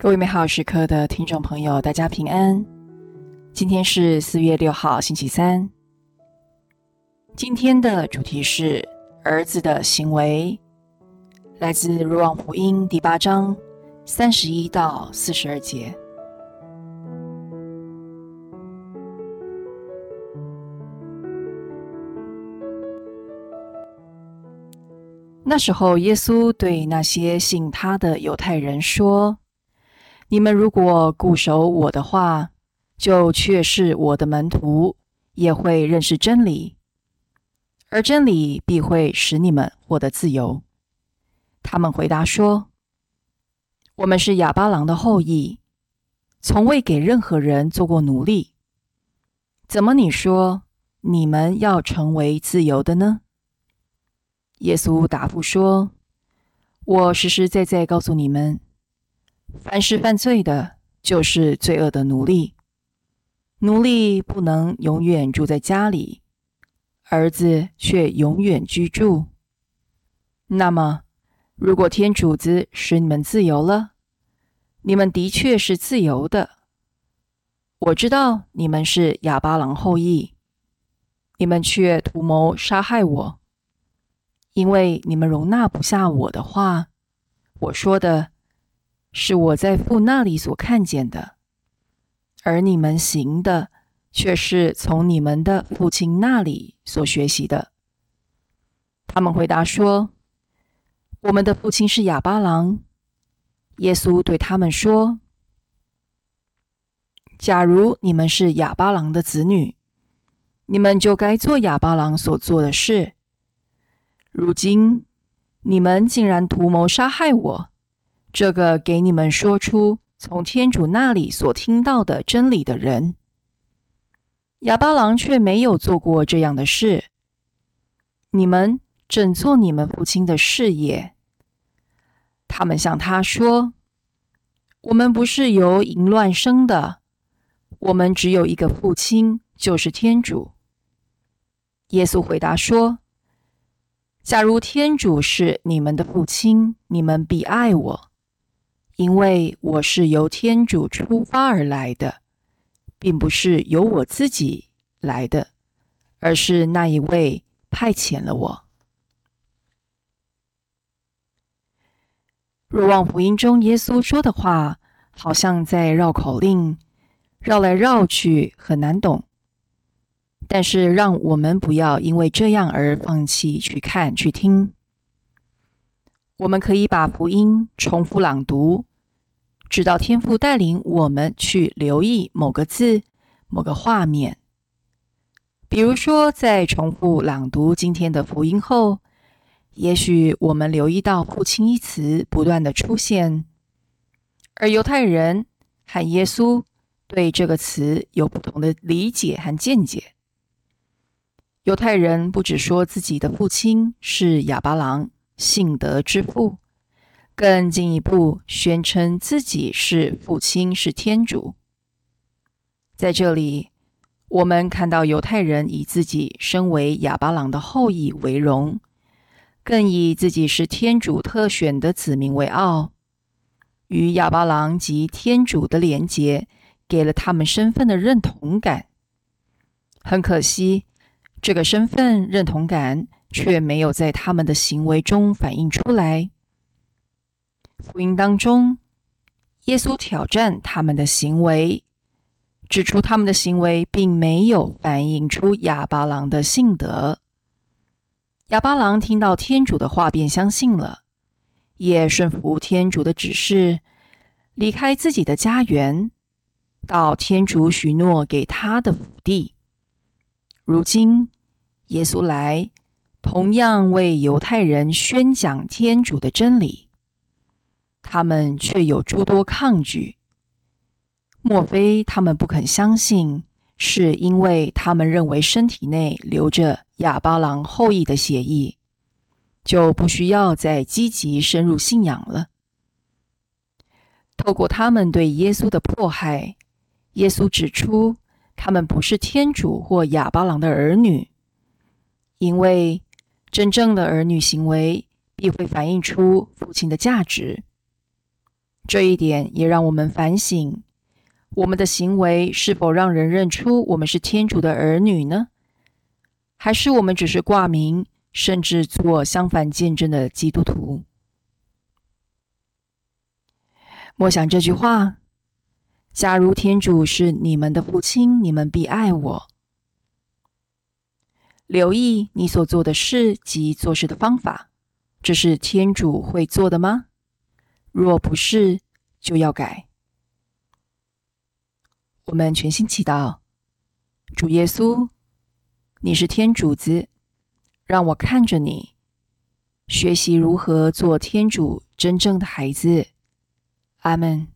各位美好时刻的听众朋友，大家平安。今天是四月六号，星期三。今天的主题是儿子的行为，来自《若望福音》第八章三十一到四十二节。那时候，耶稣对那些信他的犹太人说。你们如果固守我的话，就却是我的门徒，也会认识真理，而真理必会使你们获得自由。他们回答说：“我们是哑巴郎的后裔，从未给任何人做过奴隶。怎么你说你们要成为自由的呢？”耶稣答复说：“我实实在在告诉你们。”凡是犯罪的，就是罪恶的奴隶。奴隶不能永远住在家里，儿子却永远居住。那么，如果天主子使你们自由了，你们的确是自由的。我知道你们是哑巴郎后裔，你们却图谋杀害我，因为你们容纳不下我的话。我说的。是我在父那里所看见的，而你们行的却是从你们的父亲那里所学习的。他们回答说：“我们的父亲是哑巴郎。”耶稣对他们说：“假如你们是哑巴郎的子女，你们就该做哑巴郎所做的事。如今你们竟然图谋杀害我。”这个给你们说出从天主那里所听到的真理的人，哑巴郎却没有做过这样的事。你们正做你们父亲的事业。他们向他说：“我们不是由淫乱生的，我们只有一个父亲，就是天主。”耶稣回答说：“假如天主是你们的父亲，你们必爱我。”因为我是由天主出发而来的，并不是由我自己来的，而是那一位派遣了我。若望福音中耶稣说的话，好像在绕口令，绕来绕去很难懂。但是让我们不要因为这样而放弃去看去听。我们可以把福音重复朗读。直到天父带领我们去留意某个字、某个画面。比如说，在重复朗读今天的福音后，也许我们留意到“父亲”一词不断的出现，而犹太人和耶稣对这个词有不同的理解和见解。犹太人不只说自己的父亲是亚巴郎，信德之父。更进一步宣称自己是父亲是天主。在这里，我们看到犹太人以自己身为亚巴郎的后裔为荣，更以自己是天主特选的子民为傲。与亚巴郎及天主的连结，给了他们身份的认同感。很可惜，这个身份认同感却没有在他们的行为中反映出来。福音当中，耶稣挑战他们的行为，指出他们的行为并没有反映出哑巴郎的性德。哑巴郎听到天主的话便相信了，也顺服天主的指示，离开自己的家园，到天主许诺给他的福地。如今，耶稣来，同样为犹太人宣讲天主的真理。他们却有诸多抗拒。莫非他们不肯相信，是因为他们认为身体内流着哑巴郎后裔的血液，就不需要再积极深入信仰了？透过他们对耶稣的迫害，耶稣指出他们不是天主或哑巴郎的儿女，因为真正的儿女行为必会反映出父亲的价值。这一点也让我们反省：我们的行为是否让人认出我们是天主的儿女呢？还是我们只是挂名，甚至做相反见证的基督徒？默想这句话：假如天主是你们的父亲，你们必爱我。留意你所做的事及做事的方法，这是天主会做的吗？若不是，就要改。我们全心祈祷，主耶稣。你是天主子，让我看着你，学习如何做天主真正的孩子。阿门。